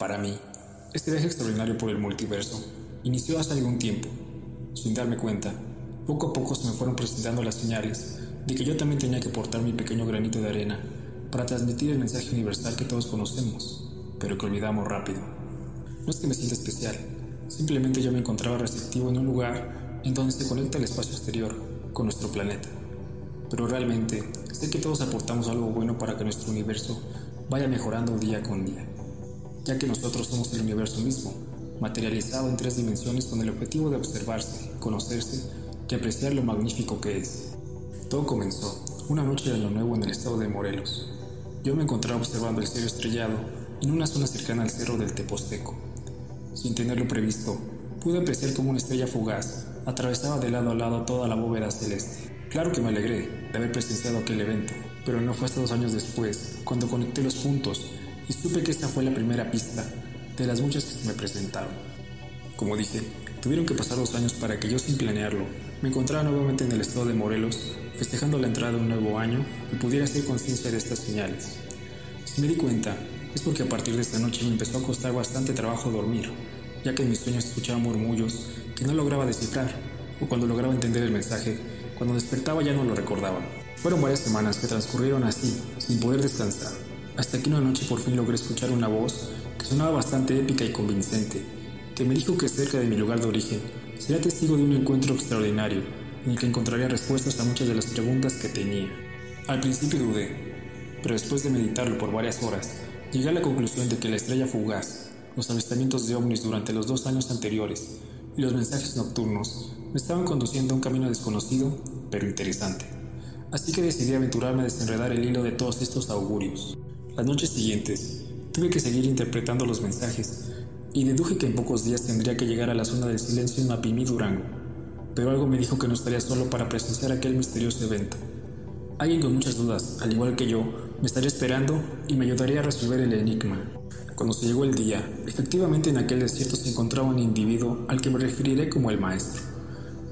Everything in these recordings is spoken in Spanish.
Para mí, este viaje extraordinario por el multiverso inició hace algún tiempo. Sin darme cuenta, poco a poco se me fueron presentando las señales de que yo también tenía que portar mi pequeño granito de arena para transmitir el mensaje universal que todos conocemos, pero que olvidamos rápido. No es que me sienta especial, simplemente yo me encontraba receptivo en un lugar en donde se conecta el espacio exterior con nuestro planeta. Pero realmente sé que todos aportamos algo bueno para que nuestro universo vaya mejorando día con día, ya que nosotros somos el universo mismo, materializado en tres dimensiones con el objetivo de observarse, conocerse y apreciar lo magnífico que es. Todo comenzó una noche de Año Nuevo en el estado de Morelos. Yo me encontraba observando el cielo estrellado en una zona cercana al cerro del Teposteco. Sin tenerlo previsto, pude apreciar como una estrella fugaz atravesaba de lado a lado toda la bóveda celeste. Claro que me alegré de haber presenciado aquel evento, pero no fue hasta dos años después cuando conecté los puntos y supe que esta fue la primera pista de las muchas que se me presentaron. Como dije, tuvieron que pasar dos años para que yo sin planearlo me encontrara nuevamente en el estado de Morelos festejando la entrada de un nuevo año y pudiera hacer conciencia de estas señales. Si me di cuenta, es porque a partir de esta noche me empezó a costar bastante trabajo dormir, ya que en mis sueños escuchaba murmullos que no lograba descifrar, o cuando lograba entender el mensaje, cuando despertaba ya no lo recordaba. Fueron varias semanas que transcurrieron así, sin poder descansar, hasta que una noche por fin logré escuchar una voz que sonaba bastante épica y convincente, que me dijo que cerca de mi lugar de origen sería testigo de un encuentro extraordinario en el que encontraría respuestas a muchas de las preguntas que tenía. Al principio dudé, pero después de meditarlo por varias horas, llegué a la conclusión de que la estrella fugaz, los avistamientos de ovnis durante los dos años anteriores y los mensajes nocturnos me estaban conduciendo a un camino desconocido, pero interesante. Así que decidí aventurarme a desenredar el hilo de todos estos augurios. Las noches siguientes, tuve que seguir interpretando los mensajes y deduje que en pocos días tendría que llegar a la zona del silencio en Mapimí, Durango pero algo me dijo que no estaría solo para presenciar aquel misterioso evento. Alguien con muchas dudas, al igual que yo, me estaría esperando y me ayudaría a resolver el enigma. Cuando se llegó el día, efectivamente en aquel desierto se encontraba un individuo al que me referiré como el maestro,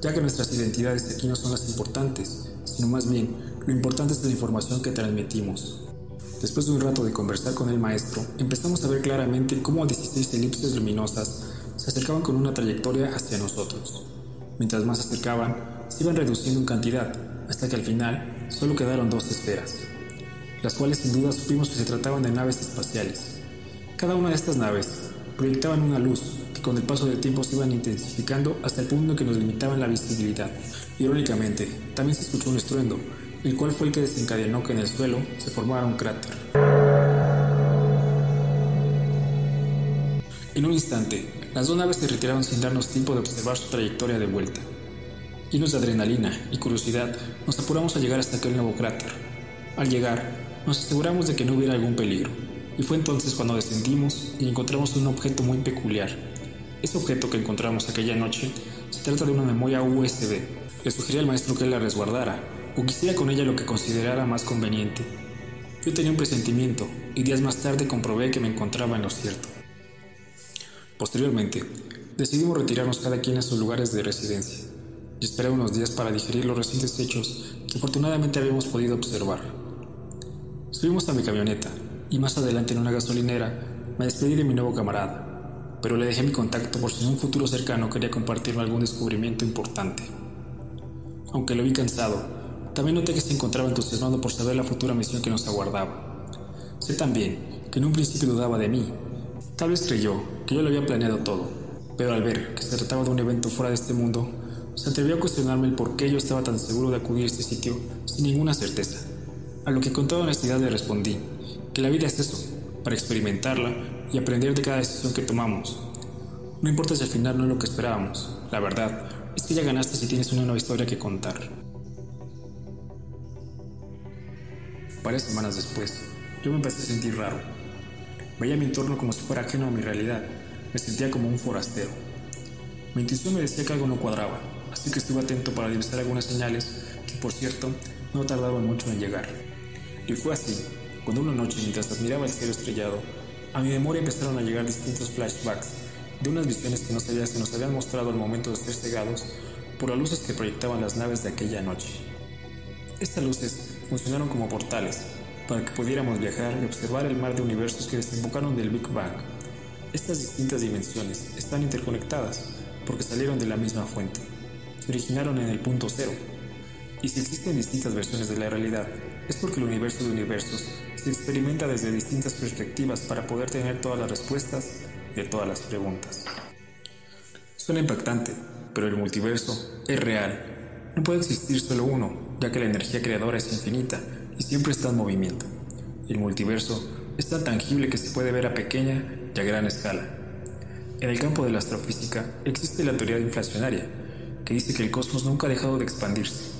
ya que nuestras identidades aquí no son las importantes, sino más bien lo importante es la información que transmitimos. Después de un rato de conversar con el maestro, empezamos a ver claramente cómo 16 elipses luminosas se acercaban con una trayectoria hacia nosotros. Mientras más se acercaban, se iban reduciendo en cantidad, hasta que al final solo quedaron dos esferas, las cuales sin duda supimos que se trataban de naves espaciales. Cada una de estas naves proyectaban una luz que con el paso del tiempo se iban intensificando hasta el punto en que nos limitaban la visibilidad. Irónicamente, también se escuchó un estruendo, el cual fue el que desencadenó que en el suelo se formara un cráter. En un instante, las dos naves se retiraron sin darnos tiempo de observar su trayectoria de vuelta. Llenos de adrenalina y curiosidad, nos apuramos a llegar hasta aquel nuevo cráter. Al llegar, nos aseguramos de que no hubiera algún peligro, y fue entonces cuando descendimos y encontramos un objeto muy peculiar. Ese objeto que encontramos aquella noche se trata de una memoria USB. Le sugerí al maestro que la resguardara, o quisiera con ella lo que considerara más conveniente. Yo tenía un presentimiento, y días más tarde comprobé que me encontraba en lo cierto. Posteriormente, decidimos retirarnos cada quien a sus lugares de residencia y esperar unos días para digerir los recientes hechos que afortunadamente habíamos podido observar. Subimos a mi camioneta y más adelante en una gasolinera me despedí de mi nuevo camarada, pero le dejé mi contacto por si en un futuro cercano quería compartirme algún descubrimiento importante. Aunque lo vi cansado, también noté que se encontraba entusiasmado por saber la futura misión que nos aguardaba. Sé también que en un principio dudaba de mí Tal vez creyó que yo lo había planeado todo, pero al ver que se trataba de un evento fuera de este mundo, se atrevió a cuestionarme el por qué yo estaba tan seguro de acudir a este sitio sin ninguna certeza. A lo que con toda honestidad le respondí que la vida es eso, para experimentarla y aprender de cada decisión que tomamos. No importa si al final no es lo que esperábamos, la verdad es que ya ganaste si tienes una nueva historia que contar. Varias semanas después, yo me empecé a sentir raro Veía mi entorno como si fuera ajeno a mi realidad. Me sentía como un forastero. Mi intuición me decía que algo no cuadraba, así que estuve atento para divisar algunas señales que, por cierto, no tardaban mucho en llegar. Y fue así, cuando una noche, mientras admiraba el cielo estrellado, a mi memoria empezaron a llegar distintos flashbacks de unas visiones que no sabía que nos habían mostrado al momento de ser cegados por las luces que proyectaban las naves de aquella noche. Estas luces funcionaron como portales para que pudiéramos viajar y observar el mar de universos que desembocaron del Big Bang. Estas distintas dimensiones están interconectadas porque salieron de la misma fuente. Se originaron en el punto cero. Y si existen distintas versiones de la realidad, es porque el universo de universos se experimenta desde distintas perspectivas para poder tener todas las respuestas de todas las preguntas. Suena impactante, pero el multiverso es real. No puede existir solo uno, ya que la energía creadora es infinita y siempre está en movimiento. El multiverso es tan tangible que se puede ver a pequeña y a gran escala. En el campo de la astrofísica existe la teoría inflacionaria, que dice que el cosmos nunca ha dejado de expandirse,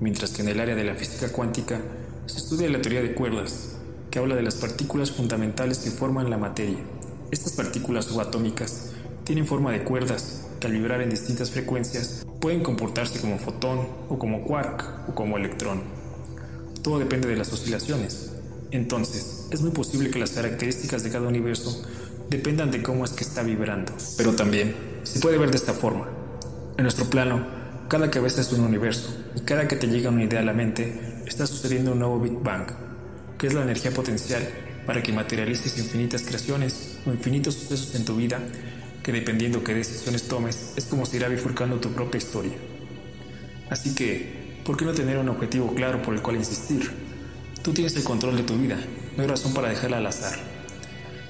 mientras que en el área de la física cuántica se estudia la teoría de cuerdas, que habla de las partículas fundamentales que forman la materia. Estas partículas subatómicas tienen forma de cuerdas al vibrar en distintas frecuencias pueden comportarse como fotón o como quark o como electrón. Todo depende de las oscilaciones. Entonces, es muy posible que las características de cada universo dependan de cómo es que está vibrando. Pero también se puede ver de esta forma. En nuestro plano, cada cabeza es un universo y cada que te llega una idea a la mente, está sucediendo un nuevo Big Bang, que es la energía potencial para que materialices infinitas creaciones o infinitos sucesos en tu vida que dependiendo qué decisiones tomes es como se irá bifurcando tu propia historia. Así que, ¿por qué no tener un objetivo claro por el cual insistir? Tú tienes el control de tu vida, no hay razón para dejarla al azar.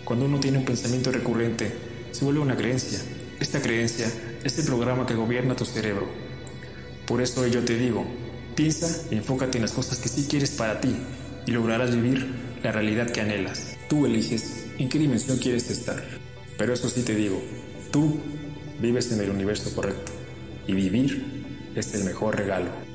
Cuando uno tiene un pensamiento recurrente, se vuelve una creencia. Esta creencia es el programa que gobierna tu cerebro. Por eso yo te digo, piensa y enfócate en las cosas que sí quieres para ti y lograrás vivir la realidad que anhelas. Tú eliges en qué dimensión quieres estar. Pero eso sí te digo, tú vives en el universo correcto y vivir es el mejor regalo.